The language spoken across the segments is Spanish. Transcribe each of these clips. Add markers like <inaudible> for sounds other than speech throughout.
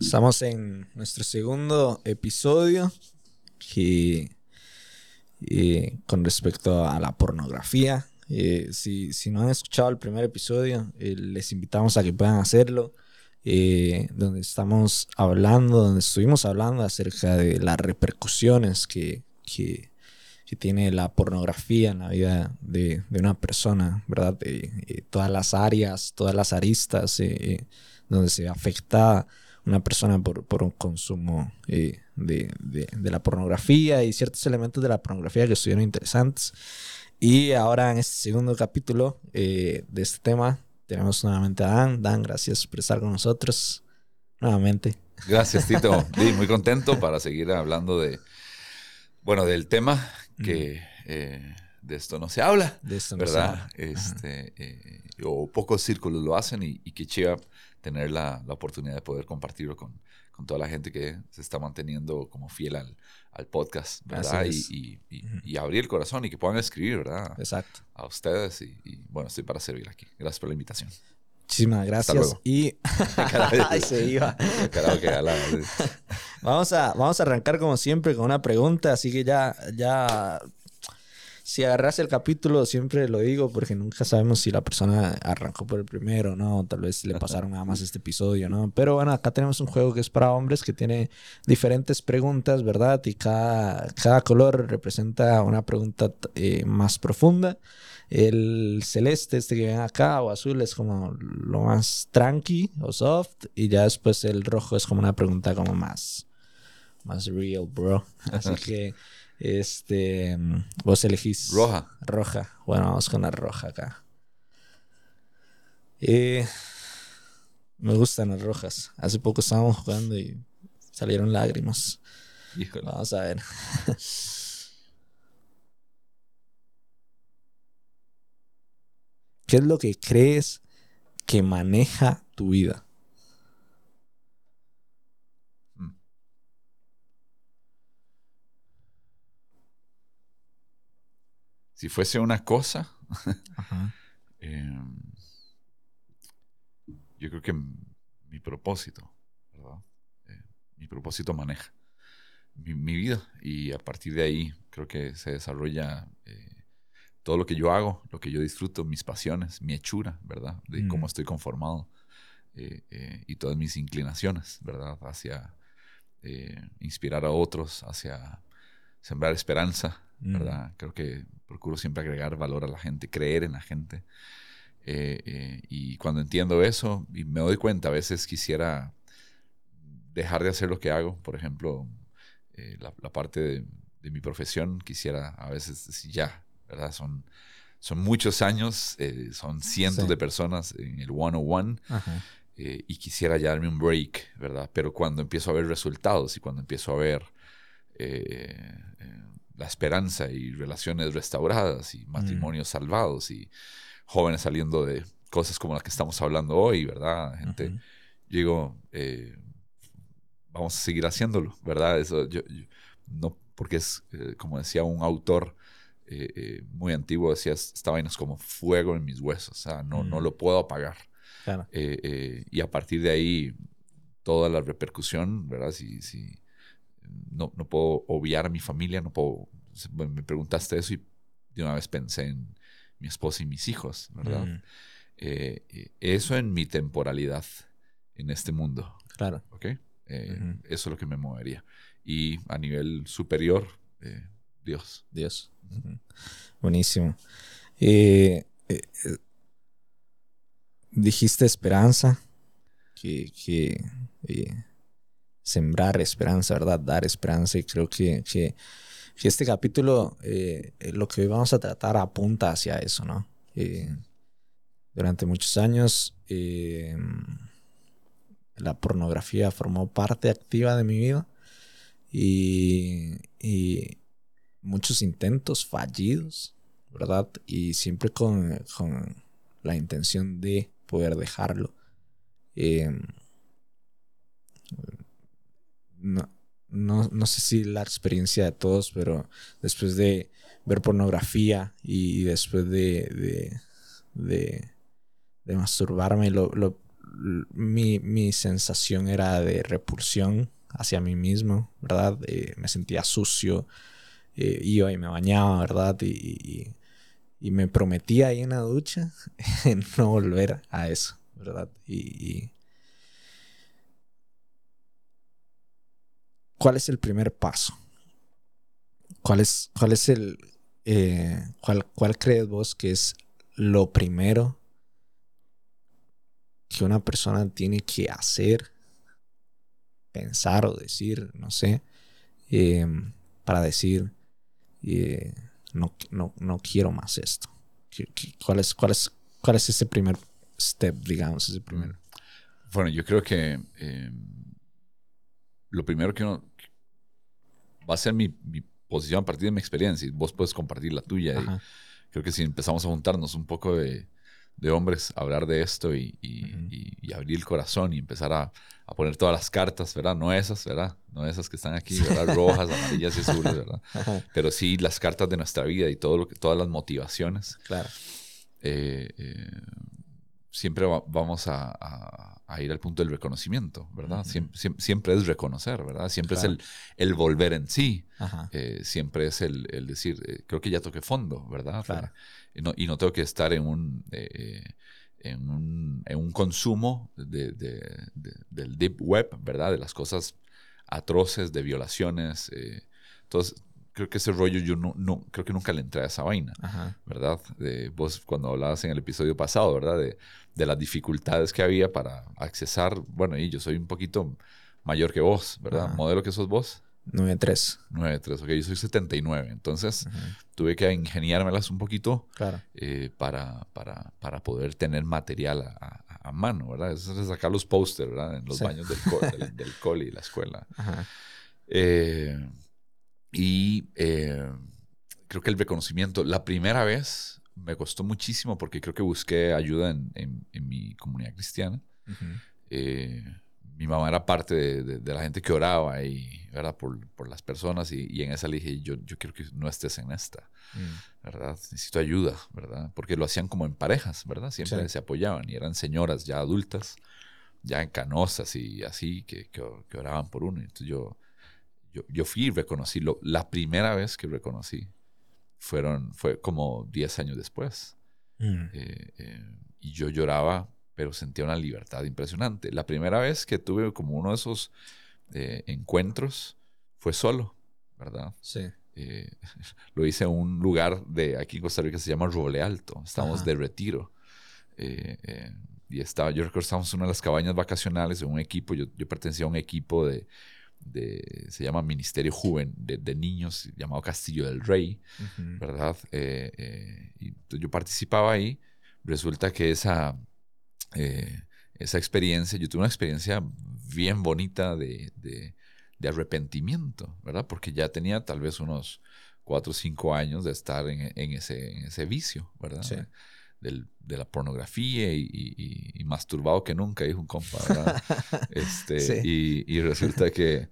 Estamos en nuestro segundo episodio que eh, con respecto a la pornografía. Eh, si, si, no han escuchado el primer episodio, eh, les invitamos a que puedan hacerlo. donde estamos hablando, donde estuvimos hablando acerca de las repercusiones que, que, que tiene la pornografía en la vida de, de una persona, ¿verdad? De, todas las áreas, todas las aristas donde se afecta una persona por, por un consumo eh, de, de, la pornografía y ciertos elementos de la pornografía que estuvieron interesantes. Y ahora en este segundo capítulo eh, de este tema tenemos nuevamente a Dan. Dan, gracias por estar con nosotros nuevamente. Gracias, Tito. <laughs> Sí, muy contento para seguir hablando de, bueno, del tema que eh, de esto no se habla, de esto no ¿verdad? Se habla. Este, o pocos círculos lo hacen y, y que chiva tener la, la, oportunidad de poder compartirlo con, con, toda la gente que se está manteniendo como fiel al, al podcast, ¿verdad? Y, y, y, abrir el corazón y que puedan escribir, ¿verdad? Exacto. A ustedes y, bueno, estoy para servir aquí. Gracias por la invitación. Muchísimas gracias. Y <laughs> <laughs> Ay, se iba. <laughs> vamos, a, vamos a arrancar como siempre con una pregunta, así que ya, ya si agarras el capítulo, siempre lo digo porque nunca sabemos si la persona arrancó por el primero, ¿no? Tal vez le pasaron nada más este episodio, ¿no? Pero bueno, acá tenemos un juego que es para hombres que tiene diferentes preguntas, ¿verdad? Y cada, cada color representa una pregunta eh, más profunda. El celeste, este que ven acá, o azul, es como lo más tranqui o soft. Y ya después el rojo es como una pregunta como más, más real, bro. Así <laughs> que este, vos elegís. Roja. Roja. Bueno, vamos con la roja acá. Eh, me gustan las rojas. Hace poco estábamos jugando y salieron lágrimas. Vamos a ver. <laughs> ¿Qué es lo que crees que maneja tu vida? Si fuese una cosa, <laughs> em, yo creo que mi propósito, ¿verdad? Eh, mi propósito maneja mi, vida y a partir de ahí creo que se desarrolla eh, todo lo que yo hago, lo que yo disfruto, mis pasiones, mi hechura, ¿verdad? De cómo mm. estoy conformado eh, y todas mis inclinaciones, ¿verdad? Hacia inspirar a otros, hacia sembrar esperanza, Mm. ¿verdad? Creo que procuro siempre agregar valor a la gente, creer en la gente. Eh, eh, y cuando entiendo eso y me doy cuenta, a veces quisiera dejar de hacer lo que hago. Por ejemplo, eh, la, parte de, mi profesión, quisiera a veces decir ya, ¿verdad? Son, son muchos años, son cientos de personas en el one-on-one. y quisiera ya darme un break, ¿verdad? Pero cuando empiezo a ver resultados y cuando empiezo a ver la esperanza y relaciones restauradas y mm. matrimonios salvados y jóvenes saliendo de cosas como las que estamos hablando hoy, ¿verdad? Gente, digo, eh, vamos a seguir haciéndolo, ¿verdad? Eso, yo, no, porque es, eh, como decía un autor eh, muy antiguo, decía, esta vaina es como fuego en mis huesos, o sea, no, no mm. lo puedo apagar. y a partir de ahí, toda la repercusión, ¿verdad? Si, si, no, no puedo obviar a mi familia, no puedo... Me preguntaste eso y de una vez pensé en mi esposa y mis hijos, ¿verdad? Mm. Eh, eh, eso en mi temporalidad en este mundo. Claro. ¿Ok? Eh, eso es lo que me movería. Y a nivel superior, Dios. Dios. Buenísimo. dijiste esperanza, que, que sembrar esperanza, ¿verdad? Dar esperanza y creo que, que, este capítulo, eh, lo que hoy vamos a tratar apunta hacia eso, ¿no? Eh, durante muchos años eh, la pornografía formó parte activa de mi vida y muchos intentos fallidos, ¿verdad? Y siempre con, con la intención de poder dejarlo no, no, no, sé si la experiencia de todos, pero después de ver pornografía y después de, de, de, masturbarme, lo, mi, mi sensación era de repulsión hacia mí mismo, ¿verdad? Eh, me sentía sucio, eh, iba y me bañaba, ¿verdad? Y, y, me prometía ahí en la ducha <laughs> no volver a eso, ¿verdad? Y, ¿Cuál es el primer paso? ¿Cuál es, cuál es el... Eh, cuál, ¿Cuál crees vos que es lo primero que una persona tiene que hacer, pensar o decir, no sé, em, para decir, eh, no, no, no, quiero más esto? ¿Cuál es, cuál, es, ¿Cuál es ese primer step, digamos, ese primer? Bueno, yo creo que lo primero que uno va a ser mi, mi, posición a partir de mi experiencia y vos puedes compartir la tuya. Y creo que si empezamos a juntarnos un poco de, de hombres hablar de esto y, y, abrir el corazón y empezar a, a, poner todas las cartas, ¿verdad? No esas, ¿verdad? No esas que están aquí, ¿verdad? <laughs> Rojas, amarillas y azules, ¿verdad? Pero sí las cartas de nuestra vida y todo lo que, todas las motivaciones. Claro. Eh, eh, siempre vamos a, ir al punto del reconocimiento, ¿verdad? siempre, es reconocer, ¿verdad? Siempre es el, el, volver en sí. Eh, siempre es el, el decir, creo que ya toqué fondo, ¿verdad? Claro y no, y no tengo que estar en un, eh, en un, en un consumo de, del deep web, ¿verdad? De las cosas atroces, de violaciones. Eh. Entonces, creo que ese rollo yo no, no, creo que nunca le entré a esa vaina, ¿verdad? De, vos cuando hablabas en el episodio pasado, ¿verdad? De, de, las dificultades que había para accesar, bueno, y yo soy un poquito mayor que vos, ¿verdad? Modelo que sos vos. 9-3. 9-3, ok, yo soy 79. Entonces tuve que ingeniármelas un poquito eh, para, para, para, poder tener material a, a, mano, ¿verdad? Eso es sacar los pósters, ¿verdad? En los baños del, del, del, cole y la escuela. <laughs> Eh, y eh, creo que el reconocimiento, la primera vez me costó muchísimo porque creo que busqué ayuda en, en, en mi comunidad cristiana mi mamá era parte de, la gente que oraba y, ¿verdad? Por, por las personas y, en esa le dije, yo, yo quiero que no estés en esta, mm. ¿verdad? Necesito ayuda, ¿verdad? Porque lo hacían como en parejas, ¿verdad? Siempre se apoyaban y eran señoras ya adultas, ya en canosas y así, que, que, oraban por uno. Entonces yo, yo, yo fui y reconocí, lo, la primera vez que reconocí fueron, fue como 10 años después. Mm. Eh, eh, y yo lloraba pero sentía una libertad impresionante. La primera vez que tuve como uno de esos eh, encuentros fue solo, ¿verdad? Sí. Eh, <laughs> lo hice en un lugar de aquí en Costa Rica que se llama Roble Alto. Estábamos de retiro. Eh, y estaba, yo recuerdo, estábamos en una de las cabañas vacacionales en un equipo. Yo, yo pertenecía a un equipo de, de, se llama Ministerio Joven de, Niños, llamado Castillo del Rey, ¿verdad? y yo participaba ahí. Resulta que esa, eh, esa experiencia, yo tuve una experiencia bien bonita de, de, arrepentimiento, ¿verdad? Porque ya tenía tal vez unos cuatro o cinco años de estar en, en, ese, en ese, vicio, ¿verdad? Del, de la pornografía y, y, masturbado que nunca, dijo un compa, ¿verdad? <laughs> este, y, resulta que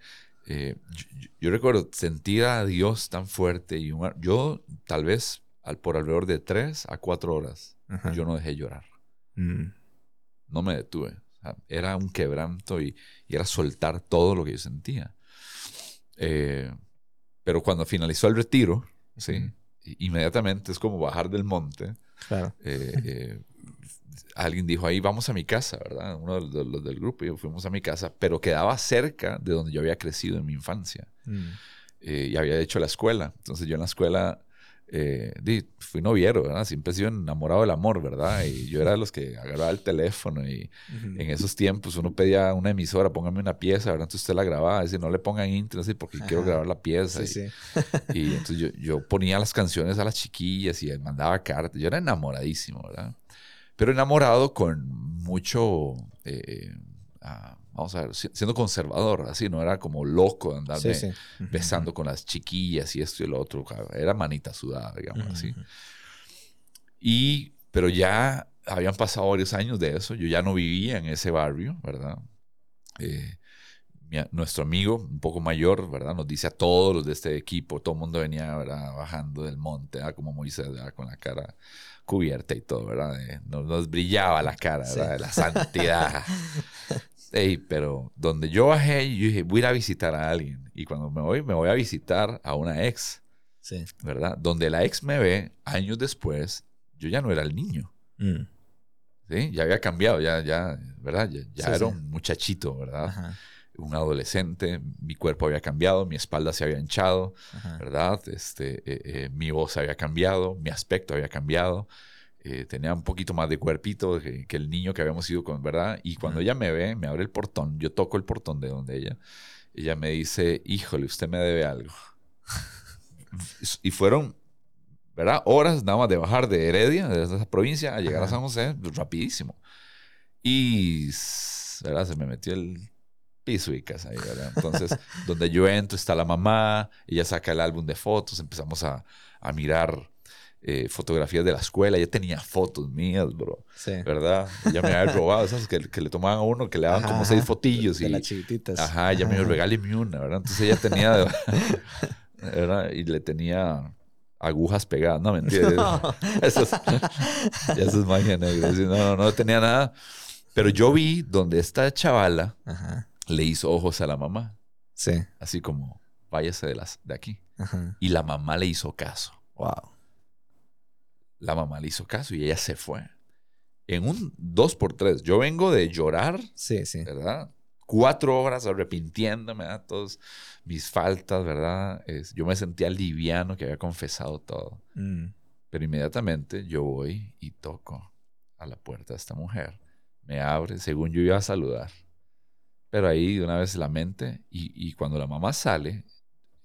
eh, yo, recuerdo sentir a Dios tan fuerte y yo tal vez al, por alrededor de tres a cuatro horas, yo no dejé llorar. Mm no me detuve. era un quebranto y, era soltar todo lo que yo sentía. Eh, pero cuando finalizó el retiro, ¿sí? inmediatamente es como bajar del monte. Claro. Eh, eh, alguien dijo ahí, vamos a mi casa, ¿verdad? Uno de los, del grupo, y fuimos a mi casa, pero quedaba cerca de donde yo había crecido en mi infancia. Mm. y había hecho la escuela. Entonces yo en la escuela eh, fui noviero, ¿verdad? Siempre he sido enamorado del amor, ¿verdad? Y yo era de los que agarraba el teléfono y en esos tiempos uno pedía una emisora, póngame una pieza, ¿verdad? Entonces usted la grababa, decir, no le pongan intro, así, porque quiero grabar la pieza. y, y, entonces yo, yo, ponía las canciones a las chiquillas y mandaba cartas. Yo era enamoradísimo, ¿verdad? Pero enamorado con mucho... Eh, ah, vamos a ver, siendo conservador, así, no era como loco andarme besando con las chiquillas y esto y lo otro, era manita sudada, digamos así. Y, pero ya habían pasado varios años de eso, yo ya no vivía en ese barrio, ¿verdad? Eh, nuestro amigo, un poco mayor, ¿verdad? Nos dice a todos los de este equipo, todo el mundo venía bajando del monte, como Moisés, con la cara cubierta y todo, ¿verdad? nos, brillaba la cara, ¿verdad? De la santidad. <laughs> Ey, pero donde yo bajé, yo dije, voy a ir a visitar a alguien. Y cuando me voy, me voy a visitar a una ex. Sí. ¿Verdad? Donde la ex me ve, años después, yo ya no era el niño. Mm. ¿Sí? Ya había cambiado, ya, ya, ¿verdad? Ya, era un muchachito, ¿verdad? Un adolescente, mi cuerpo había cambiado, mi espalda se había hinchado, ¿verdad? Este, eh, eh, mi voz había cambiado, mi aspecto había cambiado. Eh, tenía un poquito más de cuerpito que, el niño que habíamos ido con, ¿verdad? Y cuando ella me ve, me abre el portón, yo toco el portón de donde ella, ella me dice, híjole, usted me debe algo. <laughs> y fueron, ¿verdad? Horas nada más de bajar de Heredia, de esa provincia, a llegar a San José, rapidísimo. Y, ¿verdad? Se me metió el piso y casa ahí, ¿verdad? Entonces, <laughs> donde yo entro está la mamá, ella saca el álbum de fotos, empezamos a, a mirar eh, fotografías de la escuela. Ella tenía fotos mías, bro. Sí. ¿Verdad? Ella me había robado esas que, que, le tomaban a uno, que le daban como seis fotillos. De y, las chiquititas. Ajá, ella me regáleme una, ¿verdad? Entonces ella tenía, <laughs> ¿verdad? Y le tenía agujas pegadas. No, mentira. <laughs> <laughs> Eso, es, eso es magia negra. No, no, no tenía nada. Pero yo vi donde esta chavala le hizo ojos a la mamá. Sí. Así como, váyase de, las, de aquí. Y la mamá le hizo caso. Wow. La mamá le hizo caso y ella se fue. En un dos por tres. Yo vengo de llorar. Sí, sí. ¿Verdad? Cuatro horas arrepintiéndome de todas mis faltas, ¿verdad? Es, yo me sentía liviano que había confesado todo. Mm. Pero inmediatamente yo voy y toco a la puerta de esta mujer. Me abre, según yo iba a saludar. Pero ahí de una vez la mente, y, cuando la mamá sale,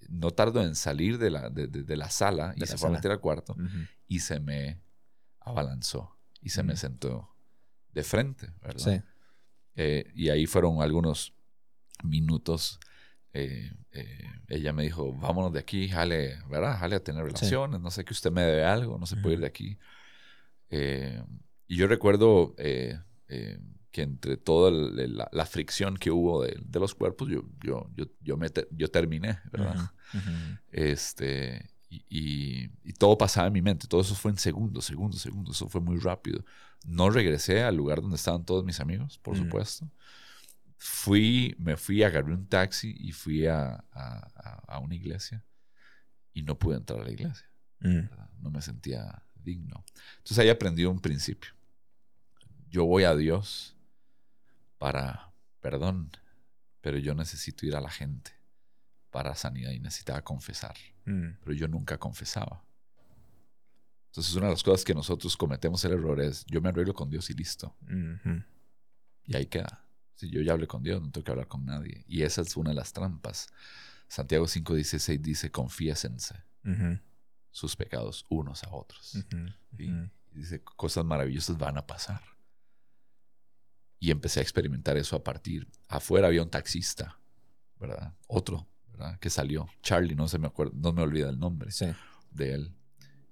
no tardo en salir de la, de, la sala y se fue a meter al cuarto y se me abalanzó y se me sentó de frente, ¿verdad? Sí. Eh, y ahí fueron algunos minutos. Eh, eh, ella me dijo, vámonos de aquí, jale, ¿verdad? Jale a tener relaciones, no sé que usted me debe algo, no se puede ir de aquí. y yo recuerdo que entre toda la, fricción que hubo de, los cuerpos, yo, yo, yo, yo, me yo terminé, ¿verdad? Este, y, todo pasaba en mi mente, todo eso fue en segundos, segundos, segundos, eso fue muy rápido. No regresé al lugar donde estaban todos mis amigos, por supuesto. Fui, me fui, agarré un taxi y fui a, a, una iglesia y no pude entrar a la iglesia. No me sentía digno. Entonces ahí aprendí un principio. Yo voy a Dios para perdón, pero yo necesito ir a la gente para sanidad y necesitaba confesar. Mm. Pero yo nunca confesaba. Entonces, una de las cosas que nosotros cometemos el error es: yo me arreglo con Dios y listo. Y ahí queda. Si yo ya hablé con Dios, no tengo que hablar con nadie. Y esa es una de las trampas. Santiago 5:16 dice: confiésense sus pecados unos a otros. Y dice: cosas maravillosas van a pasar. Y empecé a experimentar eso a partir. Afuera había un taxista, ¿verdad? Otro que salió. Charlie, no, se me acuerda, no me olvida el nombre de él.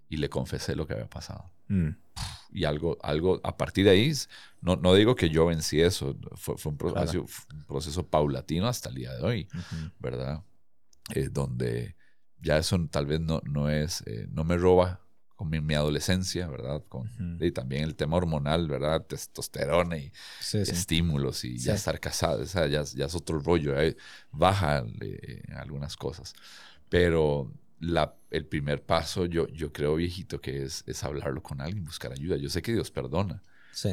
Y le confesé lo que había pasado. Mm. Y algo, algo, a partir de ahí, no, no digo que yo vencí eso, fue, fue un, proceso, un, proceso, paulatino hasta el día de hoy, ¿verdad? Eh, donde ya eso tal vez no, no es, eh, no me roba con mi, adolescencia, ¿verdad? Con, Y también el tema hormonal, ¿verdad? Testosterona y estímulos y ya estar casado, o sea, ya, es otro rollo, baja eh, algunas cosas. Pero la, el primer paso, yo, yo creo, viejito, que es, es hablarlo con alguien, buscar ayuda. Yo sé que Dios perdona,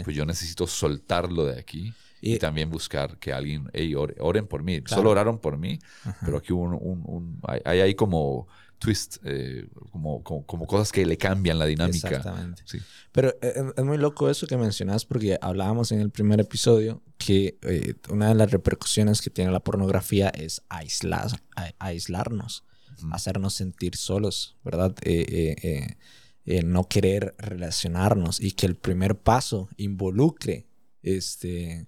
pues yo necesito soltarlo de aquí. Y, también buscar que alguien, hey, oren por mí. Solo oraron por mí, pero aquí un, un, un hay, hay, como twist, eh, como, como, cosas que le cambian la dinámica. Exactamente. Pero eh, es, muy loco eso que mencionas porque hablábamos en el primer episodio que eh, una de las repercusiones que tiene la pornografía es aislar, aislarnos, hacernos sentir solos, ¿verdad? no querer relacionarnos y que el primer paso involucre este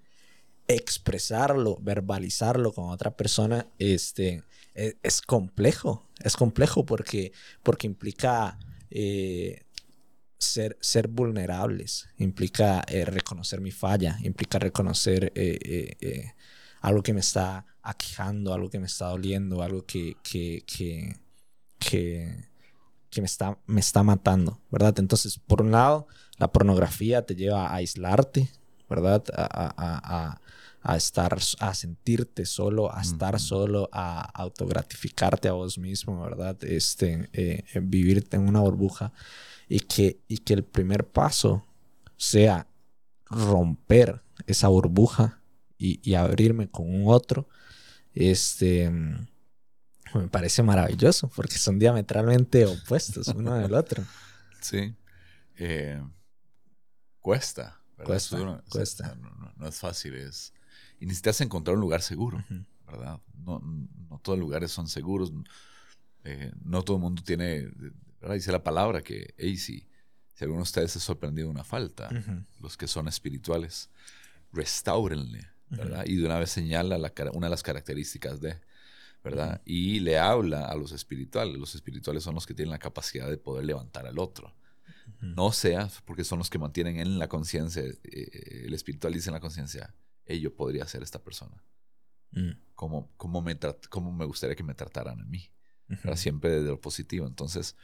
expresarlo, verbalizarlo con otra persona, este, e, es, complejo. Es complejo porque, porque implica eh, ser, ser vulnerables, implica eh, reconocer mi falla, implica reconocer eh, algo que me está aquejando, algo que me está doliendo, algo que, que, que, que, me, está, me está matando, ¿verdad? Entonces, por un lado, la pornografía te lleva a aislarte, ¿verdad? A estar, a sentirte solo, a estar solo, a autogratificarte a vos mismo, ¿verdad? Este, eh, vivirte en una burbuja y que, y que el primer paso sea romper esa burbuja y, y abrirme con un otro, este, me parece maravilloso porque son diametralmente opuestos uno del <laughs> otro. Sí. Eh, cuesta. Cuesta. cuesta. no, es fácil. Es, y necesitas encontrar un lugar seguro, ¿verdad? No, no, todos los lugares son seguros. Eh, no todo el mundo tiene, ¿verdad? Dice la palabra que, hey, si, si alguno de ustedes se ha sorprendido una falta, los que son espirituales, restáurenle, ¿verdad? Y de una vez señala la, una de las características de, ¿verdad? Y le habla a los espirituales. Los espirituales son los que tienen la capacidad de poder levantar al otro. No sea, porque son los que mantienen en la conciencia, eh, el espiritual dice en la conciencia, yo podría ser esta persona. Mm. ¿Cómo, cómo, me ¿Cómo me gustaría que me trataran a mí? Siempre desde lo positivo. Entonces,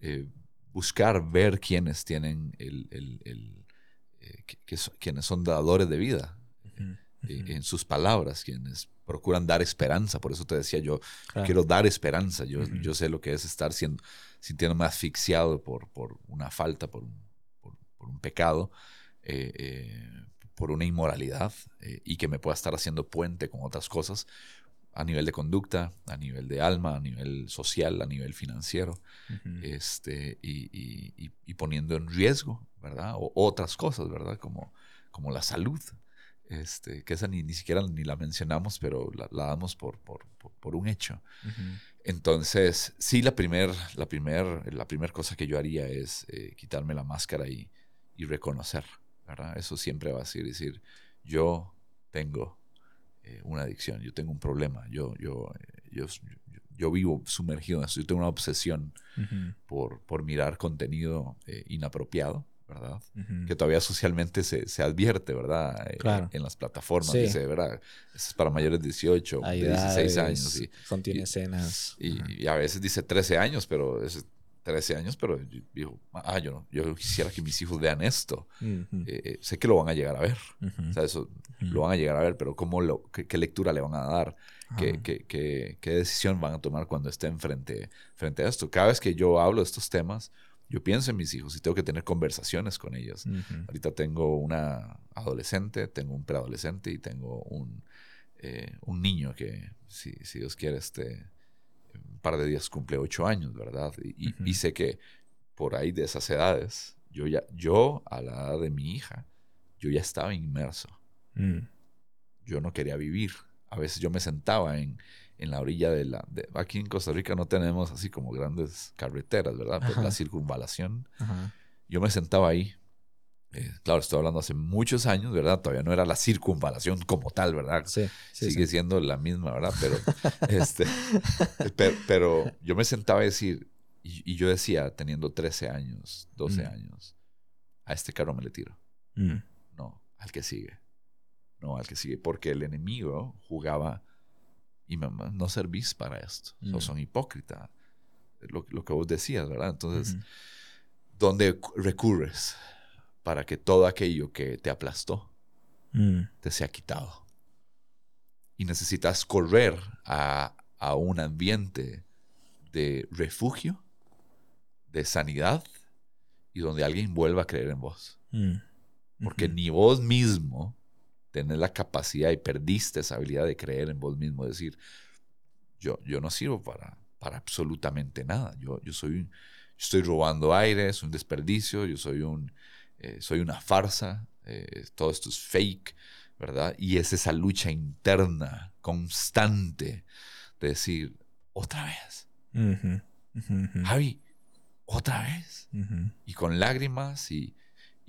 eh, buscar ver quiénes tienen el, el, el que, quienes son dadores de vida en sus palabras, quienes procuran dar esperanza. Por eso te decía yo, quiero dar esperanza. Yo, yo sé lo que es estar siendo, sintiéndome asfixiado por, por una falta, por un, por, un pecado, eh, eh, por una inmoralidad, eh, y que me pueda estar haciendo puente con otras cosas a nivel de conducta, a nivel de alma, a nivel social, a nivel financiero, este, y, y, poniendo en riesgo, ¿verdad? O otras cosas, ¿verdad? Como, como la salud, este, que esa ni, ni siquiera ni la mencionamos, pero la, damos por, por, por, un hecho. Entonces, sí, la primera la primer, la primer cosa que yo haría es eh, quitarme la máscara y, reconocer, ¿verdad? Eso siempre va a ser decir, yo tengo eh, una adicción, yo tengo un problema, yo, yo, eh, yo, yo, vivo sumergido en eso, yo tengo una obsesión por, por mirar contenido inapropiado ¿verdad? Que todavía socialmente se, se advierte, ¿verdad? Eh, en, las plataformas, dice, ¿verdad? Eso es para mayores de 18, de 16 años. Y, contiene escenas. Y, a veces dice 13 años, pero es 13 años, pero digo, ah, yo, yo quisiera que mis hijos vean esto. Eh, eh, sé que lo van a llegar a ver. O sea, eso lo van a llegar a ver, pero ¿cómo lo, qué, lectura le van a dar? ¿Qué, qué, qué, qué, decisión van a tomar cuando estén frente, frente a esto? Cada vez que yo hablo de estos temas, yo pienso en mis hijos y tengo que tener conversaciones con ellos. Ahorita tengo una adolescente, tengo un preadolescente y tengo un, eh, un niño que, si, si, Dios quiere, este par de días cumple ocho años, ¿verdad? Y, sé que por ahí de esas edades, yo ya, yo a la edad de mi hija, yo ya estaba inmerso. Mm. Yo no quería vivir. A veces yo me sentaba en, en la orilla de la... aquí en Costa Rica no tenemos así como grandes carreteras, ¿verdad? La circunvalación. Yo me sentaba ahí. Eh, claro, estoy hablando hace muchos años, ¿verdad? Todavía no era la circunvalación como tal, ¿verdad? Sí, Sigue siendo la misma, ¿verdad? Pero, <laughs> este, pero, yo me sentaba a decir, y, yo decía, teniendo 13 años, 12 mm. años, a este carro me le tiro. Mm. No, al que sigue. No, al que sigue. Porque el enemigo jugaba y mamá, no servís para esto, mm. son hipócritas. Lo, lo, que vos decías, ¿verdad? Entonces, ¿dónde recurres para que todo aquello que te aplastó mm. te sea quitado? Y necesitas correr a, a un ambiente de refugio, de sanidad, y donde alguien vuelva a creer en vos. Mm. Porque ni vos mismo tener la capacidad y perdiste esa habilidad de creer en vos mismo, decir, yo, yo no sirvo para, para absolutamente nada, yo, yo soy, estoy robando aire, es un desperdicio, yo soy, un, eh, soy una farsa, eh, todo esto es fake, ¿verdad? Y es esa lucha interna, constante, de decir, otra vez, Javi, otra vez, y con lágrimas y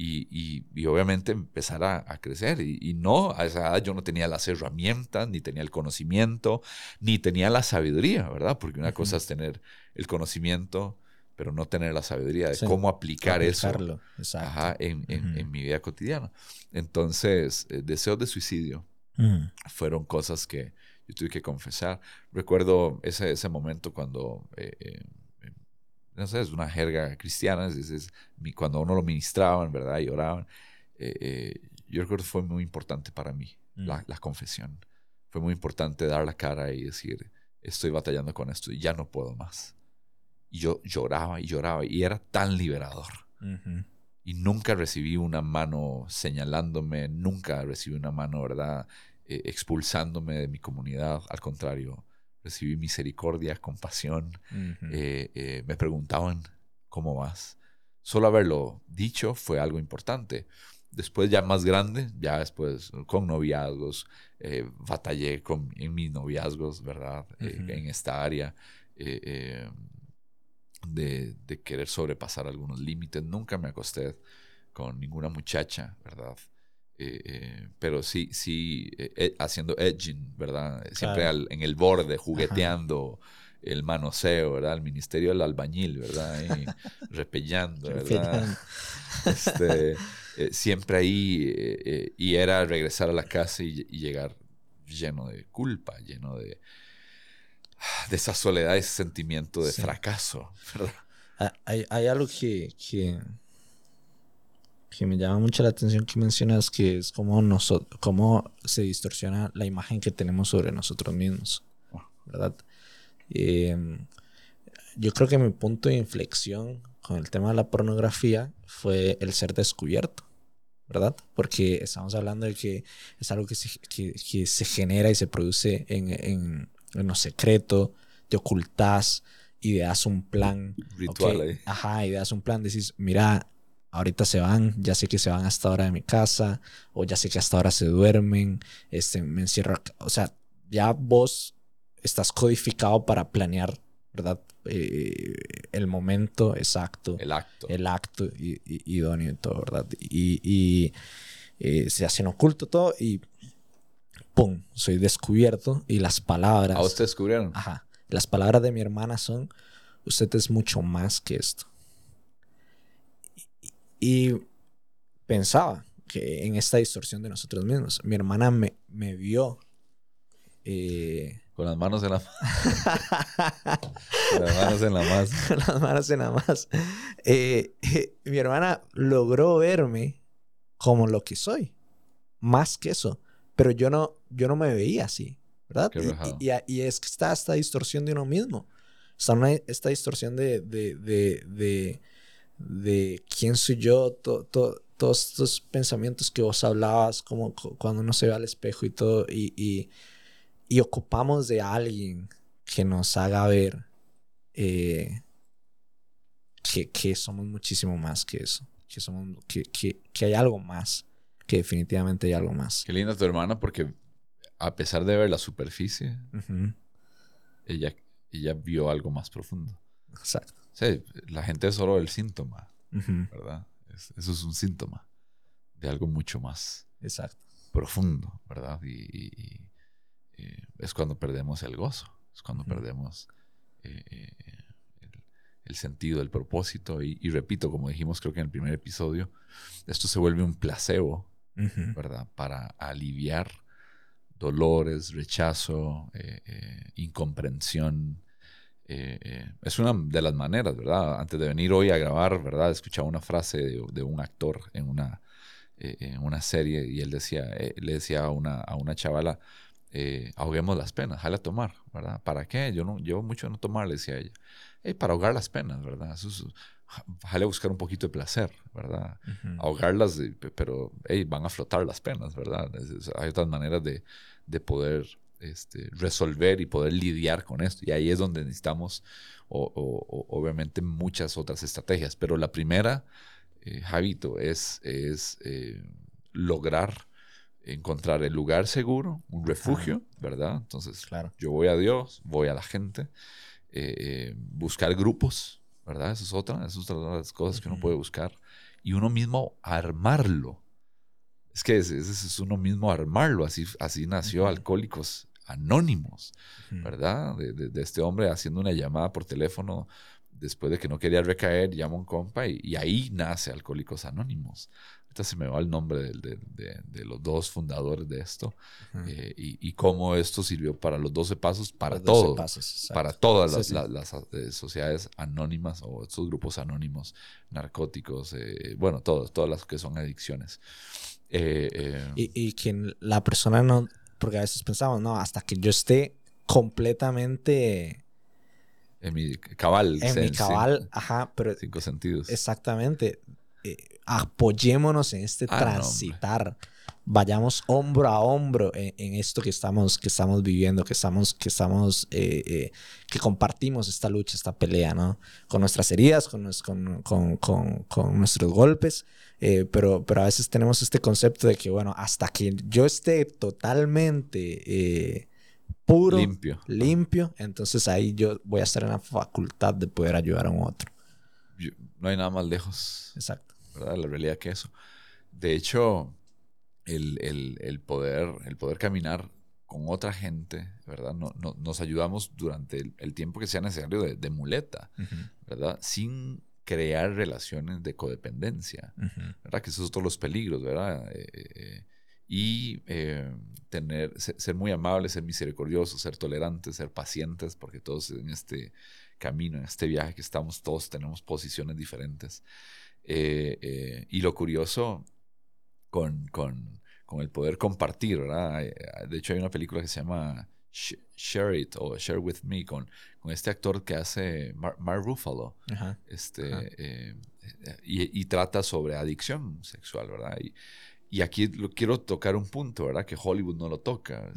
y, obviamente empezar a, crecer. Y, no, a esa edad yo no tenía las herramientas, ni tenía el conocimiento, ni tenía la sabiduría, ¿verdad? Porque una cosa es tener el conocimiento, pero no tener la sabiduría de cómo aplicar eso en, mi vida cotidiana. Entonces, eh, deseos de suicidio fueron cosas que yo tuve que confesar. Recuerdo ese, ese momento cuando, eh, eh, no sé, es una jerga cristiana, es, cuando uno lo ministraban, ¿verdad? Y oraban. yo recuerdo que fue muy importante para mí, mm. la, la confesión. Fue muy importante dar la cara y decir, estoy batallando con esto y ya no puedo más. Y yo lloraba y lloraba y era tan liberador. Y nunca recibí una mano señalándome, nunca recibí una mano, ¿verdad? Eh, expulsándome de mi comunidad. Al contrario, recibí misericordia, compasión. Eh, eh, me preguntaban, ¿cómo vas? Solo haberlo dicho fue algo importante. Después ya más grande, ya después con noviazgos, batallé con, en mis noviazgos, ¿verdad? en esta área de, querer sobrepasar algunos límites. Nunca me acosté con ninguna muchacha, ¿verdad? Eh, eh, pero sí, sí, eh, haciendo edging, ¿verdad? Siempre en el borde, jugueteando. el manoseo, ¿verdad? El ministerio del albañil, ¿verdad? Ahí, <laughs> repellando, ¿verdad? <laughs> Este, siempre ahí, y era regresar a la casa y, llegar lleno de culpa, lleno de, de esa soledad, ese sentimiento de fracaso. Ah, hay, hay, algo que, que, me llama mucho la atención que mencionas, que es cómo, nosotros, cómo se distorsiona la imagen que tenemos sobre nosotros mismos, ¿verdad? Em, yo creo que mi punto de inflexión con el tema de la pornografía fue el ser descubierto. ¿verdad? Porque estamos hablando de que es algo que se, que, que se genera y se produce en, en, en lo secreto, te ocultas, ideas un plan. Ritual Ajá, ideas un plan, decís, mira, ahorita se van, ya sé que se van hasta ahora de mi casa, o ya sé que hasta ahora se duermen, este, me encierro, o sea, ya vos estás codificado para planear, ¿verdad? Eh, el momento exacto. El acto. El acto idóneo y todo, ¿verdad? Y, eh, se hacen oculto todo y ¡pum! Soy descubierto y las palabras... ¿A usted descubrieron? Ajá. Las palabras de mi hermana son, usted es mucho más que esto. Y, pensaba que en esta distorsión de nosotros mismos, mi hermana me, me vio... Eh, con las manos en la <laughs> Con las manos en la más. <laughs> Con las manos en la más. Eh, eh, mi hermana logró verme como lo que soy. Más que eso pero yo no, yo no me veía así, ¿verdad? Y, y, es que está esta distorsión de uno mismo. Está esta distorsión de, de, de, de, quién soy yo, todos estos pensamientos que vos hablabas, como cuando uno se ve al espejo y todo, y, y, ocupamos de alguien que nos haga ver eh, que, que, somos muchísimo más que eso, que, somos, que, que, que hay algo más que definitivamente hay algo más. Qué linda tu hermana porque a pesar de ver la superficie, ella, ella vio algo más profundo. Exacto. Sí, la gente es solo el síntoma, ¿verdad? eso es un síntoma de algo mucho más Exacto. profundo, ¿verdad? Y, es cuando perdemos el gozo, es cuando perdemos eh, eh, el, sentido, el propósito. Y, repito, como dijimos creo que en el primer episodio, esto se vuelve un placebo ¿verdad? Para aliviar dolores, rechazo, eh, eh, incomprensión. Eh, es una de las maneras, ¿verdad? Antes de venir hoy a grabar, ¿verdad? Escuchaba una frase de, un actor en una, en una serie y él decía, le decía a una, a una chavala, ahoguemos las penas, jale a tomar, ¿verdad? ¿Para qué? Yo no llevo mucho no tomar, le decía ella. para ahogar las penas, ¿verdad? Eso es, Jale a buscar un poquito de placer, ¿verdad? Ahogarlas, pero van a flotar las penas, ¿verdad? hay otras maneras de, de poder este, resolver y poder lidiar con esto. Y ahí es donde necesitamos, o, obviamente, muchas otras estrategias. Pero la primera, eh, Javito, es, es eh, lograr encontrar el lugar seguro, un refugio, ¿verdad? Entonces, claro. yo voy a Dios, voy a la gente, eh, eh, buscar grupos, ¿verdad? Esa es otra, es otra de las cosas que uno puede buscar. Y uno mismo armarlo. Es que ese es, uno mismo armarlo. Así, así nació Alcohólicos Anónimos, ¿verdad? De, este hombre haciendo una llamada por teléfono después de que no quería recaer, llama a un compa y, ahí nace Alcohólicos Anónimos, ahorita se me va el nombre de, de, de, los dos fundadores de esto, eh, y, y, cómo esto sirvió para los 12 pasos, para todo, para todas las, las, eh, sociedades anónimas o estos grupos anónimos, narcóticos, eh, bueno, todos, todas las que son adicciones. y, y que la persona no, porque a veces pensamos, no, hasta que yo esté completamente... En mi cabal. En mi cabal, ajá, pero... Cinco sentidos. Exactamente apoyémonos en este ah, transitar. Vayamos hombro a hombro en, esto que estamos, que estamos viviendo, que estamos, que estamos, eh, eh, que compartimos esta lucha, esta pelea, ¿no? Con nuestras heridas, con, con, con, con nuestros golpes, eh, pero, pero a veces tenemos este concepto de que, bueno, hasta que yo esté totalmente puro, limpio. limpio, entonces ahí yo voy a estar en la facultad de poder ayudar a un otro. no hay nada más lejos. Exacto. La realidad que eso. De hecho, el, poder, el poder caminar con otra gente, ¿verdad? No, nos ayudamos durante el, tiempo que sea necesario de, muleta, ¿verdad? Sin crear relaciones de codependencia, ¿verdad? Que esos son todos los peligros, ¿verdad? Eh, eh, eh, y tener, ser, muy amables, ser misericordiosos, ser tolerantes, ser pacientes, porque todos en este camino, en este viaje que estamos, todos tenemos posiciones diferentes. Eh, eh, y lo curioso con, con, con, el poder compartir, ¿verdad? Eh, de hecho, hay una película que se llama Share It o Share With Me con, con este actor que hace Mark Ruffalo. este, y, y, trata sobre adicción sexual, ¿verdad? Y, y aquí lo, quiero tocar un punto, ¿verdad? Que Hollywood no lo toca.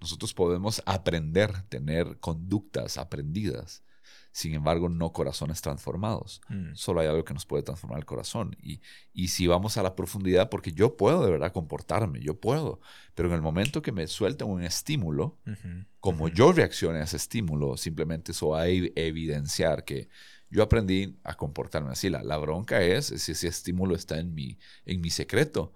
Nosotros podemos aprender, tener conductas aprendidas sin embargo no corazones transformados. Mm. Solo hay algo que nos puede transformar el corazón. Y, y si vamos a la profundidad, porque yo puedo de verdad comportarme, yo puedo, pero en el momento que me suelten un estímulo, como yo reaccione a ese estímulo, simplemente eso va a evidenciar que yo aprendí a comportarme así. La, la bronca es si ese estímulo está en mi, en mi secreto,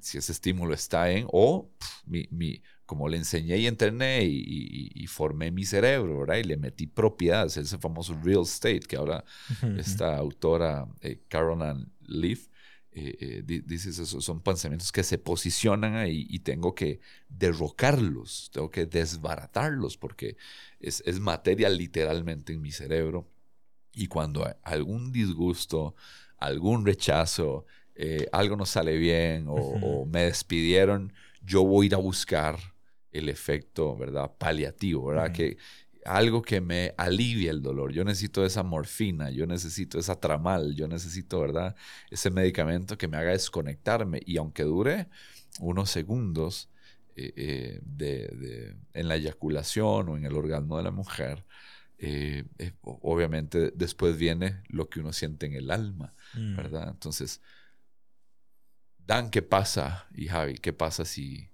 si ese estímulo está en, o mi, mi, como le enseñé y entrené y, formé mi cerebro, ¿verdad? Y le metí propiedades, ese famoso real estate que ahora esta autora eh, Carolyn Leaf eh, eh, dice, esos son pensamientos que se posicionan ahí y tengo que derrocarlos, tengo que desbaratarlos porque es, es materia literalmente en mi cerebro. Y cuando algún disgusto, algún rechazo, algo no sale bien o, o me despidieron, yo voy a ir a buscar el efecto, ¿verdad? Paliativo, ¿verdad? Que algo que me alivie el dolor. Yo necesito esa morfina, yo necesito esa tramal, yo necesito, ¿verdad? Ese medicamento que me haga desconectarme. Y aunque dure unos segundos eh, eh, de, en la eyaculación o en el orgasmo de la mujer, eh, obviamente después viene lo que uno siente en el alma, mm. ¿verdad? Entonces, Dan, ¿qué pasa? Y Javi, ¿qué pasa si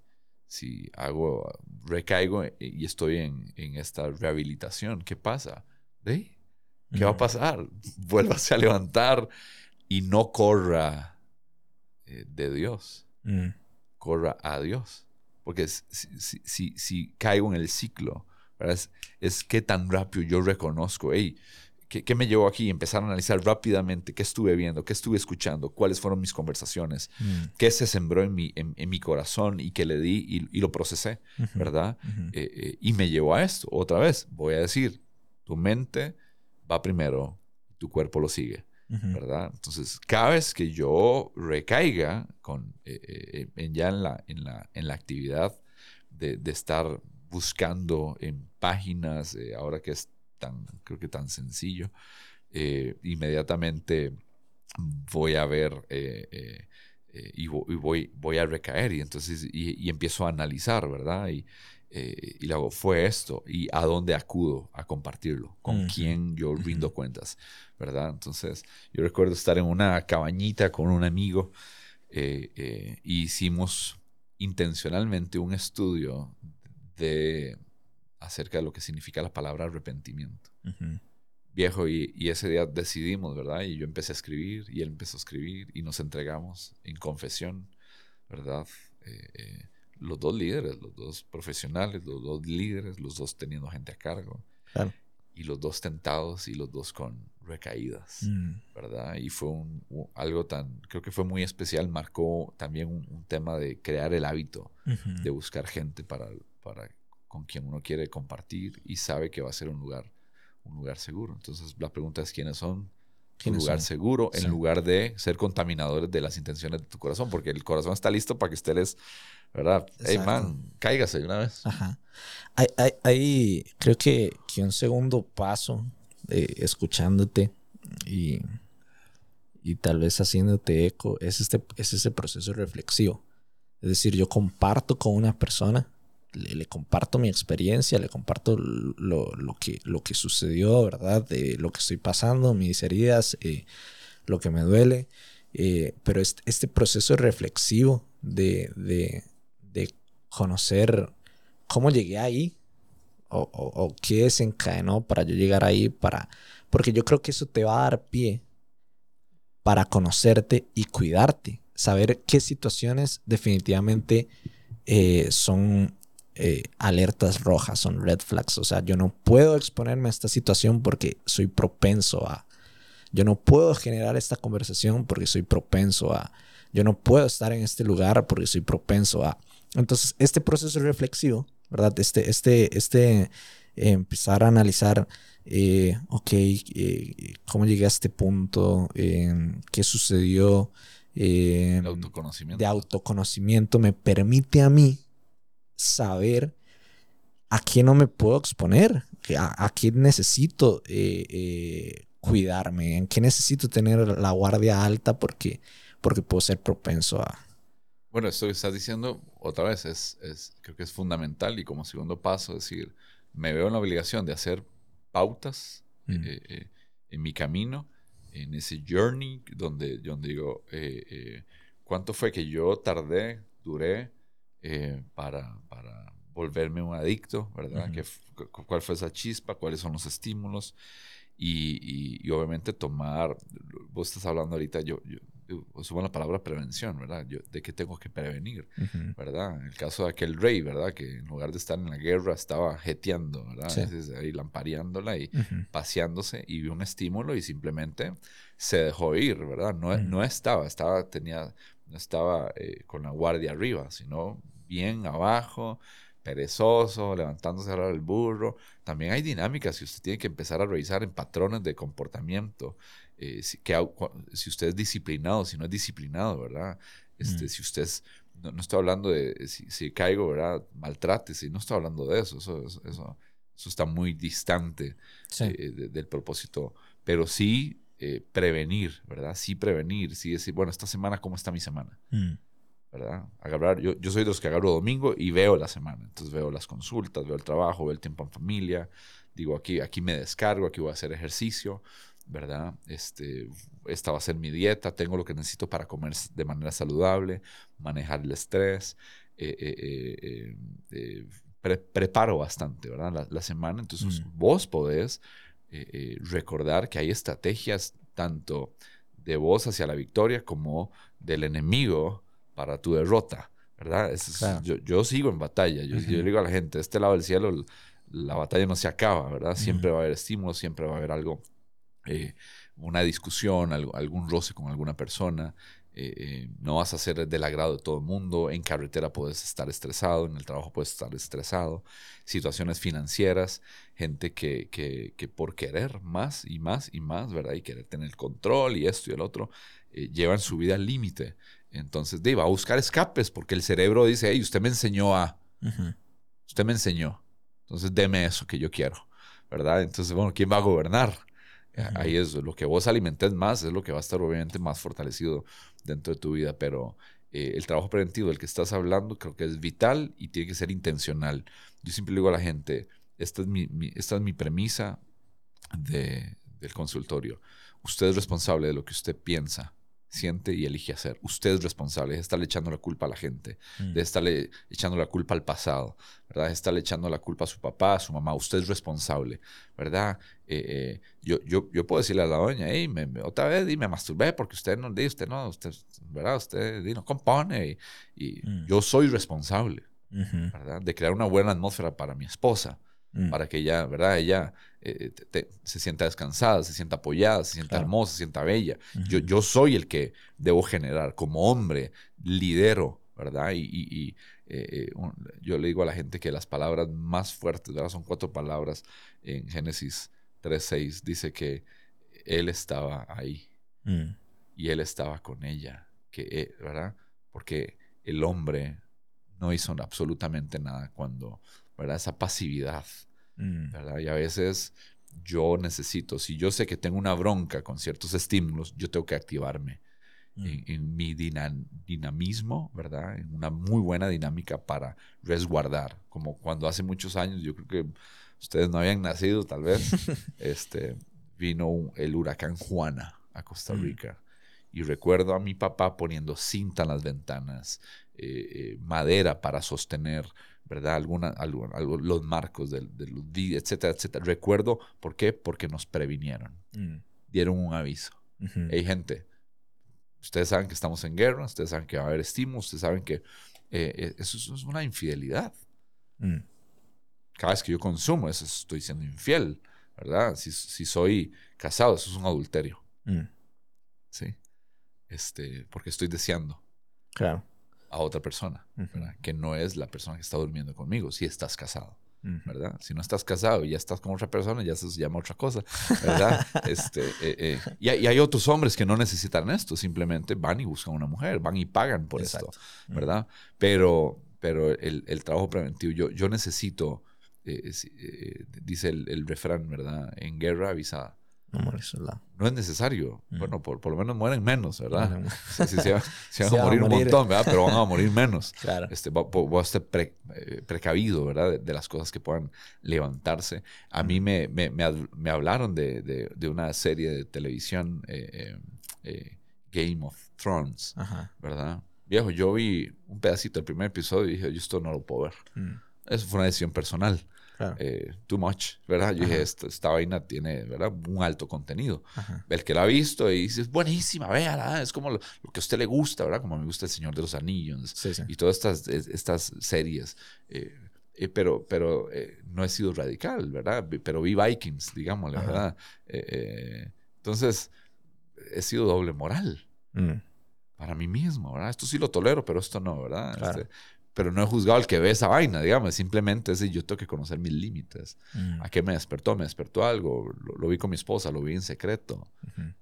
si hago, recaigo y estoy en, esta rehabilitación, ¿qué pasa? ¿Qué va a pasar? Vuélvase a levantar y no corra eh, de Dios, mm. corra a Dios. Porque si, si, si, caigo en el ciclo, es, es que tan rápido yo reconozco, hey, ¿Qué, me llevó aquí? Empezar a analizar rápidamente qué estuve viendo, qué estuve escuchando, cuáles fueron mis conversaciones, mm. qué se sembró en mi, en, mi corazón y qué le di y, lo procesé, ¿verdad? Eh, eh, y me llevó a esto. Otra vez, voy a decir, tu mente va primero, tu cuerpo lo sigue. ¿verdad? Entonces, cada vez que yo recaiga con, eh, en ya en la, en la, en la actividad de, de estar buscando en páginas, ahora que es creo que tan sencillo, eh, inmediatamente voy a ver eh, eh, y, voy, voy a recaer y entonces y, empiezo a analizar, ¿verdad? Y, y luego fue esto y a dónde acudo a compartirlo, con quién yo rindo cuentas, ¿verdad? Entonces yo recuerdo estar en una cabañita con un amigo y hicimos intencionalmente un estudio de acerca de lo que significa la palabra arrepentimiento. Viejo, y, ese día decidimos, ¿verdad? Y yo empecé a escribir y él empezó a escribir y nos entregamos en confesión, ¿verdad? Eh, eh, los dos líderes, los dos profesionales, los dos líderes, los dos teniendo gente a cargo. Y los dos tentados y los dos con recaídas, Mm. ¿verdad? Y fue un, un- algo tan, creo que fue muy especial, marcó también un, un tema de crear el hábito de buscar gente para, para con quien uno quiere compartir y sabe que va a ser un lugar, un lugar seguro. Entonces la pregunta es quiénes son un ¿Quiénes lugar son? seguro en Sí. lugar de ser contaminadores de las intenciones de tu corazón, porque el corazón está listo para que usted les, ¿verdad? Hey Exacto. man, cáigase de una vez. Ajá. Hay, hay, hay- creo que, que un segundo paso, eh, escuchándote y, y tal vez haciéndote eco, es, este, es ese proceso reflexivo. Es decir, yo comparto con una persona, le, comparto mi experiencia, le comparto lo, que, lo que sucedió, ¿verdad? De lo que estoy pasando, mis heridas, eh, lo que me duele. eh, pero este, proceso reflexivo de, de, de conocer cómo llegué ahí o, o- o qué desencadenó para yo llegar ahí, para, porque yo creo que eso te va a dar pie para conocerte y cuidarte, saber qué situaciones definitivamente eh, son eh, alertas rojas, son red flags, o sea, yo no puedo exponerme a esta situación porque soy propenso a, yo no puedo generar esta conversación porque soy propenso a, yo no puedo estar en este lugar porque soy propenso a. Entonces, este proceso reflexivo, ¿verdad? Este, este, este eh, empezar a analizar, eh, ok, eh, cómo llegué a este punto, qué sucedió, autoconocimiento. de autoconocimiento me permite a mí saber a qué no me puedo exponer, a, a qué necesito eh, eh, cuidarme, en qué necesito tener la guardia alta porque, porque puedo ser propenso a... Bueno, esto que estás diciendo otra vez es, es, creo que es fundamental y como segundo paso, decir, me veo en la obligación de hacer pautas Mm. eh, eh, en mi camino, en ese journey donde, donde digo, eh, eh, ¿cuánto fue que yo tardé, duré eh, para, para volverme un adicto, ¿verdad? Ujú. ¿Qué f- cu- ¿Cuál fue esa chispa? ¿Cuáles son los estímulos? Y, y- y obviamente tomar, vos estás hablando ahorita, yo, yo, yo uso la palabra prevención, ¿verdad? Yo, ¿De qué tengo que prevenir? ¿verdad? En el caso de aquel rey, ¿verdad? Que en lugar de estar en la guerra estaba jeteando, ¿verdad? Sí. Ahí lampareándola y Ujú. paseándose y vio un estímulo y simplemente se dejó ir, ¿verdad? No, Mm. no estaba, estaba, tenía, no estaba eh, con la guardia arriba, sino bien abajo, perezoso, levantándose a hablar el burro. También hay dinámicas y usted tiene que empezar a revisar en patrones de comportamiento. eh, si, que si usted es disciplinado, si no es disciplinado, ¿verdad? Este, Mm. Si usted es, no, no estoy hablando de si, si caigo, ¿verdad? Maltrátese, no estoy hablando de eso, eso, eso, eso, eso está muy distante Sí. eh, de- del propósito, pero sí eh, prevenir, ¿verdad? Sí prevenir, sí decir, bueno, esta semana, ¿cómo está mi semana? Mm. ¿Verdad? Agarrar, yo, yo soy de los que agarro domingo y veo la semana. Entonces veo las consultas, veo el trabajo, veo el tiempo en familia. Digo, aquí, aquí me descargo, aquí voy a hacer ejercicio, ¿verdad? Este, esta va a ser mi dieta, tengo lo que necesito para comer de manera saludable, manejar el estrés. eh, eh, eh, pre- preparo bastante, ¿verdad? La, la semana. Entonces Mm. vos podés recordar que hay estrategias tanto de vos hacia la victoria como del enemigo para tu derrota, ¿verdad? Es- Claro. yo, yo sigo en batalla, yo, le digo a la gente, este lado del cielo la batalla no se acaba, ¿verdad? Siempre va a haber estímulos, siempre va a haber algo, eh, una discusión, algo- algún roce con alguna persona, eh, eh, no vas a ser del agrado de todo el mundo, en carretera puedes estar estresado, en el trabajo puedes estar estresado, situaciones financieras, gente que, que, que por querer más y más y más, ¿verdad? Y querer tener el control y esto y el otro, eh, llevan su vida al límite. Entonces, de, va a buscar escapes porque el cerebro dice, hey, usted me enseñó a, usted me enseñó, entonces deme eso que yo quiero, ¿verdad? Entonces, bueno, ¿quién va a gobernar? Eh. Ahí es lo que vos alimentes más, es lo que va a estar obviamente más fortalecido dentro de tu vida, pero eh, el trabajo preventivo del que estás hablando creo que es vital y tiene que ser intencional. Yo siempre le digo a la gente, esta es mi, mi- esta es mi premisa de- del consultorio. Usted es responsable de lo que usted piensa, siente y elige hacer. Usted es responsable de estarle echando la culpa a la gente, Mm. de estarle echando la culpa al pasado, ¿verdad? De estarle echando la culpa a su papá, a su mamá. Usted es responsable, ¿verdad? Eh, eh, yo, yo, yo puedo decirle a la doña, hey, me, me- otra vez y me masturbé porque usted no, usted no, usted, ¿verdad? Usted no compone y, y Mm. yo soy responsable. ¿verdad? De crear una buena atmósfera para mi esposa, Mm. para que ella, ¿verdad? Ella eh, te- te- se sienta descansada, se sienta apoyada, se sienta Claro. hermosa, se sienta bella. yo, yo soy el que debo generar como hombre, lidero, ¿verdad? Y, y- y, eh, eh, un- yo le digo a la gente que las palabras más fuertes, ¿verdad? Son cuatro palabras en Génesis 3.6, dice que él estaba ahí Mm. y él estaba con ella, que, ¿verdad? Porque el hombre no hizo absolutamente nada cuando, ¿verdad? Esa pasividad, Mm. ¿verdad? Y a veces yo necesito, si yo sé que tengo una bronca con ciertos estímulos, yo tengo que activarme Mm. en, en mi dina- dinamismo, ¿verdad? En una muy buena dinámica para resguardar, como cuando hace muchos años, yo creo que ustedes no habían nacido tal vez, <laughs> este, vino el huracán Juana a Costa Mm. Rica. Y recuerdo a mi papá poniendo cinta en las ventanas, eh, eh, madera para sostener, ¿verdad? Alguna, algo- algo- los marcos de, de los di- etcétera, etcétera. Recuerdo, ¿por qué? Porque nos previnieron, Mm. dieron un aviso. Ujú. Hey, gente, ustedes saben que estamos en guerra, ustedes saben que va a haber estímulos, ustedes saben que eh, eh, eso, es- es una infidelidad. Mm. Cada vez que yo consumo, eso estoy siendo infiel, ¿verdad? Si, si soy casado, eso es un adulterio, Mm. ¿sí? Este, porque estoy deseando Claro. A otra persona. Que no es la persona que está durmiendo conmigo, si estás casado. ¿verdad? Si no estás casado y ya estás con otra persona, ya se llama otra cosa, ¿verdad? <laughs> este, eh, eh, y, hay- y hay otros hombres que no necesitan esto, simplemente van y buscan una mujer, van y pagan por Exacto. esto, ¿verdad? Pero, pero el, el trabajo preventivo, yo, yo necesito, si- eh, dice el, el refrán, ¿verdad? En guerra avisada. No morir soldado. No es necesario. Mm. Bueno, por, por lo menos mueren menos, ¿verdad? Sí, sí, sí, <laughs> van- a morir un montón, ¿verdad? Pero van a morir menos. <laughs> Claro. Este, voy a estar pre- eh, precavido, ¿verdad? De, de las cosas que puedan levantarse. A mí me, me, me hablaron de, de- de una serie de televisión, eh, eh, eh, Game of Thrones, Ajá. ¿verdad? Viejo, yo vi un pedacito del primer episodio y dije, yo esto no lo puedo ver. Mm. Eso fue una decisión personal. Claro. eh, too much, ¿verdad? Yo dije, Ajá. esto, esta vaina tiene, ¿verdad? Un alto contenido Ajá. el que la ha visto y dice, es buenísima, véala, es como lo, lo que a usted le gusta, ¿verdad? Como me gusta El Señor de los Anillos Sí, sí. y todas estas, es- estas series. eh, eh, pero pero eh, no he sido radical, ¿verdad? Pero vi Vikings, digámosle, Ajá. ¿verdad? Eh, eh, entonces, he sido doble moral Mm. para mí mismo, ¿verdad? Esto sí lo tolero, pero esto no, ¿verdad? Claro. Este, pero no he juzgado al que ve esa vaina, digamos. Simplemente es yo tengo que conocer mis límites. Mm. ¿A qué me despertó? Me despertó algo. Lo, lo vi con mi esposa, lo vi en secreto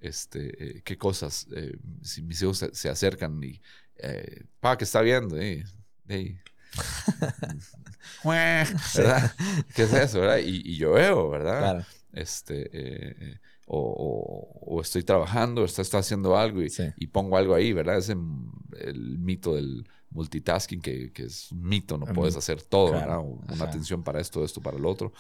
este, eh, qué cosas, eh, si mis hijos se, se acercan y, eh, pa, ¿qué está viendo? Eh, eh, <laughs> ¿Verdad? ¿Qué es eso? ¿verdad? Y, y yo veo, ¿verdad? Claro. Este, eh, o, o- o estoy trabajando, o estoy, estoy haciendo algo y, Sí. y pongo algo ahí, ¿verdad? Ese m- el mito del multitasking, que, que es un mito, no puedes hacer todo, Claro. Una Ajá. atención para esto, esto para el otro.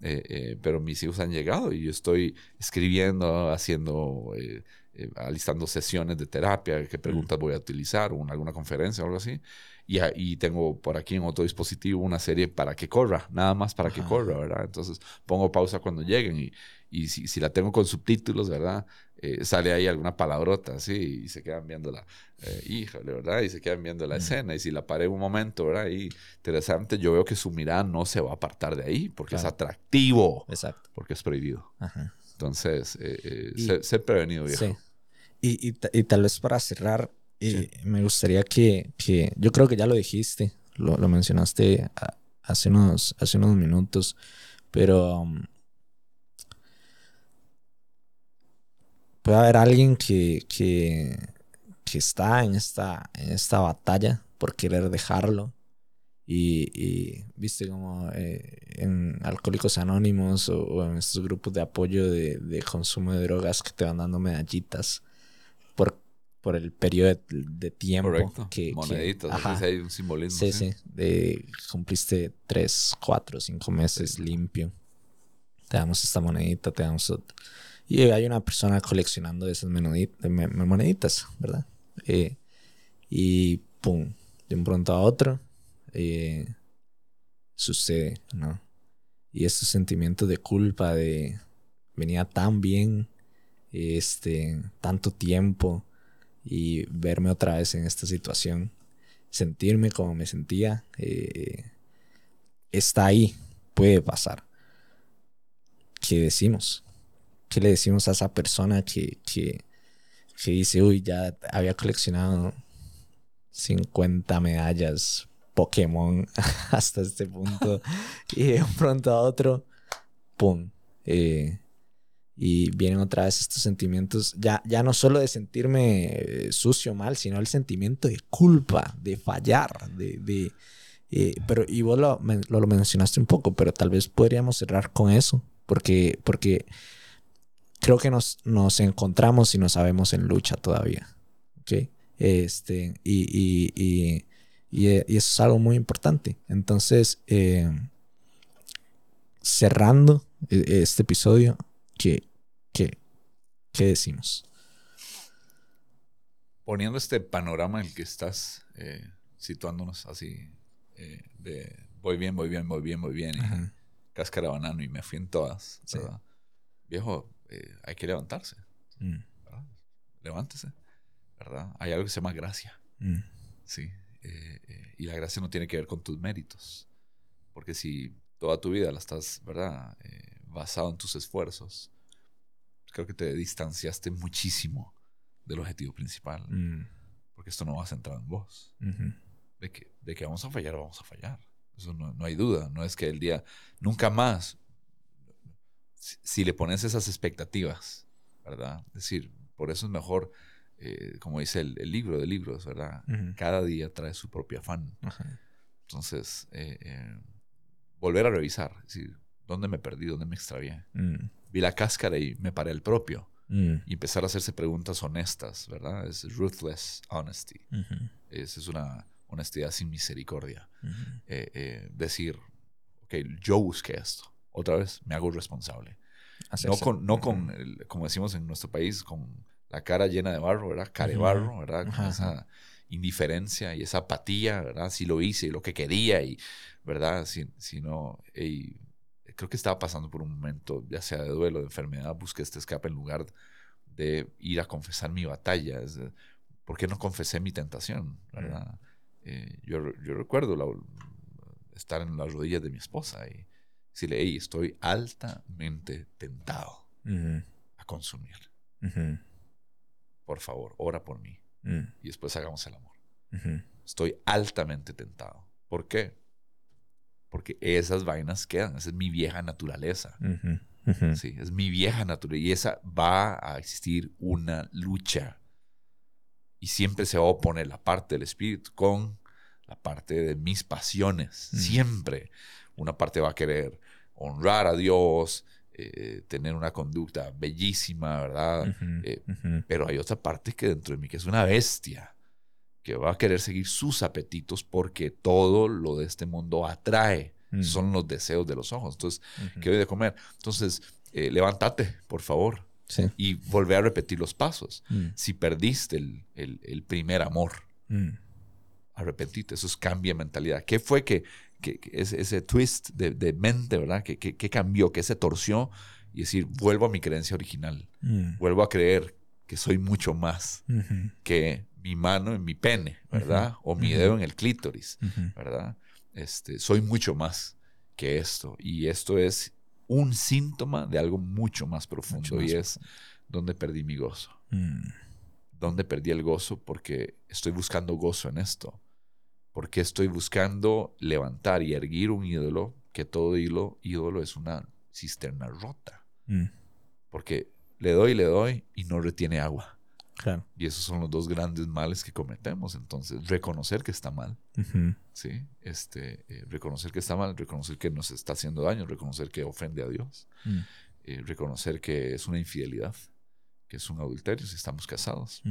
Eh, eh, pero mis hijos han llegado y yo estoy escribiendo, haciendo, eh, eh, alistando sesiones de terapia, qué preguntas voy a utilizar, en alguna conferencia o algo así. Y, a- y tengo por aquí en otro dispositivo una serie para que corra, nada más para que corra, ¿verdad? Entonces pongo pausa cuando lleguen y, y si, si la tengo con subtítulos, ¿verdad? Eh, sale ahí alguna palabrota así y se quedan viendo la, eh, híjole, ¿verdad? Y se quedan viendo la escena y si la paré un momento, ¿verdad? Y interesante, yo veo que su mirada no se va a apartar de ahí porque es atractivo, Exacto. porque es prohibido. Ajá. Entonces, eh, eh, Y- prevenido, viejo. Sí. Y, y, ta- y tal vez para cerrar, eh, me gustaría que, que, yo creo que ya lo dijiste, lo, lo mencionaste a- hace, unos, hace unos minutos, pero um, puede haber alguien que, que, que está en esta, en esta batalla por querer dejarlo. Y, y, viste como eh, en Alcohólicos Anónimos o, o en estos grupos de apoyo de, de consumo de drogas que te van dando medallitas por, por el periodo de, de tiempo Correcto. que, que- Moneditas, ajá. así hay un simbolismo. Sí, sí. De cumpliste tres, cuatro, cinco meses limpio. Te damos esta monedita, te damos otra. Y hay una persona coleccionando esas moneditas, ¿verdad? Eh, y pum, de un pronto a otro, eh, sucede, ¿no? Y estos sentimientos de culpa de venía tan bien, este, tanto tiempo y verme otra vez en esta situación sentirme como me sentía, eh, está ahí, puede pasar. ¿qué decimos? ¿Qué le decimos a esa persona que, que, que dice, uy, ya había coleccionado 50 medallas Pokémon <laughs> hasta este punto y de un pronto a otro, ¡pum! Eh, y vienen otra vez estos sentimientos, ya, ya no solo de sentirme eh, sucio, mal, sino el sentimiento de culpa, de fallar, de... de eh, pero, y vos lo, lo, mencionaste un poco, pero tal vez podríamos cerrar con eso, porque, porque creo que nos, nos encontramos y no sabemos en lucha todavía. ¿okay? Este, y, y, y, y, eso es algo muy importante. Entonces, eh, cerrando este episodio, ¿qué, qué, qué decimos? Poniendo este panorama en el que estás eh, situándonos así, eh, de voy bien, voy bien, voy bien, voy bien, y cáscara banano y me fui en todas, Viejo, hay que levantarse. Mm. Levántese, ¿verdad? Hay algo que se llama gracia. Mm. Sí. y la gracia no tiene que ver con tus méritos. Porque si toda tu vida la estás, ¿verdad? Eh, basado en tus esfuerzos, creo que te distanciaste muchísimo del objetivo principal. Mm. Porque esto no va a centrar en vos. de, que, de que vamos a fallar, vamos a fallar. Eso no, no, hay duda. No es que el día, nunca más, si, le pones esas expectativas, ¿verdad? Es decir, por eso es mejor, eh, como dice el, libro de libros, ¿verdad? Cada día trae su propio afán. Entonces, eh, volver a revisar, decir, ¿dónde me perdí? ¿Dónde me extravié? Mm. Vi la cáscara y me paré al propio. Mm. Y empezar a hacerse preguntas honestas, ¿verdad? Es ruthless honesty. es, es, una honestidad sin misericordia. Eh, eh, decir, ok, yo busqué esto. Otra vez, me hago responsable. No con, no con como decimos en nuestro país, con la cara llena de barro, ¿verdad? Care barro, ¿verdad? Con esa indiferencia y esa apatía, ¿verdad? Si lo hice, lo que quería y ¿verdad? Si, no, creo que estaba pasando por un momento, ya sea de duelo, de enfermedad, busqué este escape en lugar de ir a confesar mi batalla. ¿Por qué no confesé mi tentación? ¿verdad? Eh, yo, recuerdo estar en las rodillas de mi esposa y decirle, hey, estoy altamente tentado a consumir. Por favor, ora por mí. Mm. Y después hagamos el amor. Estoy altamente tentado. ¿Por qué? porque esas vainas quedan, esa es mi vieja naturaleza. Sí, es mi vieja naturaleza y esa va a existir una lucha. Y siempre se va a oponer la parte del espíritu con la parte de mis pasiones. Siempre. Una parte va a querer honrar a Dios, eh, tener una conducta bellísima, ¿verdad? Eh, pero hay otra parte que dentro de mí que es una bestia que va a querer seguir sus apetitos porque todo lo de este mundo atrae. Son los deseos de los ojos. Entonces, ¿qué voy de comer? Entonces, eh, levántate, por favor. Y volver a repetir los pasos. Mm. Si perdiste el, primer amor, mm. arrepentite. Eso es cambia mentalidad. ¿Qué fue que, ese, twist de, mente, ¿verdad? ¿Qué, cambió? ¿Qué se torció? Y decir, vuelvo a mi creencia original. Mm. Vuelvo a creer que soy mucho más que mi mano en mi pene, ¿verdad? O mi dedo en el clítoris, ¿verdad? Este, soy mucho más que esto. Y esto es un síntoma de algo mucho más profundo y es donde perdí mi gozo. Mm. Donde perdí el gozo porque estoy buscando gozo en esto. Porque estoy buscando levantar y erguir un ídolo que todo ídolo, ídolo es una cisterna rota. Mm. Porque le doy, le doy y no retiene agua. Y esos son los dos grandes males que cometemos. Entonces, reconocer que está mal, ¿sí? Este, eh, reconocer que está mal, reconocer que nos está haciendo daño, reconocer que ofende a Dios, mm. eh, reconocer que es una infidelidad, que es un adulterio si estamos casados,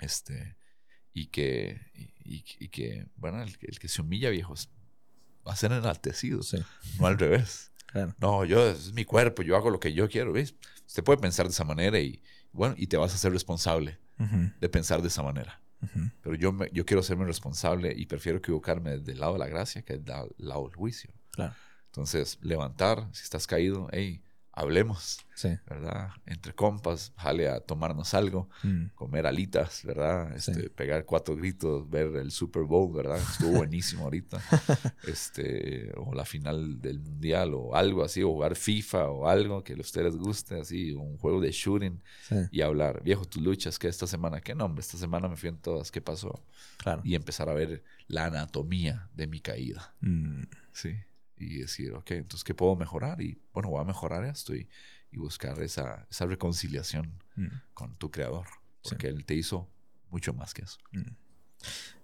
este, y que, y, que bueno, el, que se humilla, viejos, va a ser enaltecido, no al revés. <laughs> No, yo, es mi cuerpo, yo hago lo que yo quiero, ¿ves? Usted puede pensar de esa manera y bueno, y te vas a ser responsable de pensar de esa manera. Pero yo, yo quiero serme responsable y prefiero equivocarme del lado de la gracia que del lado del juicio. Claro. Entonces, levantar, si estás caído, hey, hablemos, Sí. ¿verdad? Entre compas, jale a tomarnos algo, Mm. comer alitas, ¿verdad? Sí. Este, Pegar cuatro gritos, ver el Super Bowl, ¿verdad? Estuvo buenísimo ahorita. <laughs> este, o la final del Mundial o algo así, o jugar FIFA o algo que a ustedes les guste, así, un juego de shooting Sí. y hablar, viejo, tus luchas, ¿qué esta semana? ¿Qué nombre? Esta semana me fui en todas, ¿qué pasó? Claro. Y empezar a ver la anatomía de mi caída, Mm. ¿sí? Y decir, ok, entonces, ¿qué puedo mejorar? Y bueno, voy a mejorar esto y, y buscar esa, esa reconciliación Mm. con tu creador, Sí. porque él te hizo mucho más que eso.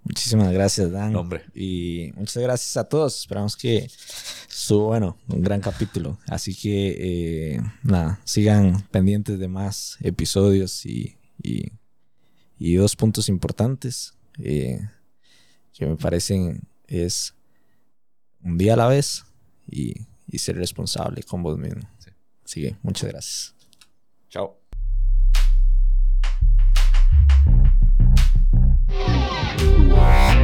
Muchísimas gracias, Dan. Hombre. Y muchas gracias a todos. Esperamos que estuvo bueno, un gran capítulo. Así que eh, nada, sigan pendientes de más episodios y, y, y dos puntos importantes eh, que me parecen es un día a la vez y, y ser responsable con vos mismo. Sí. Así que muchas gracias. Chao. Wow.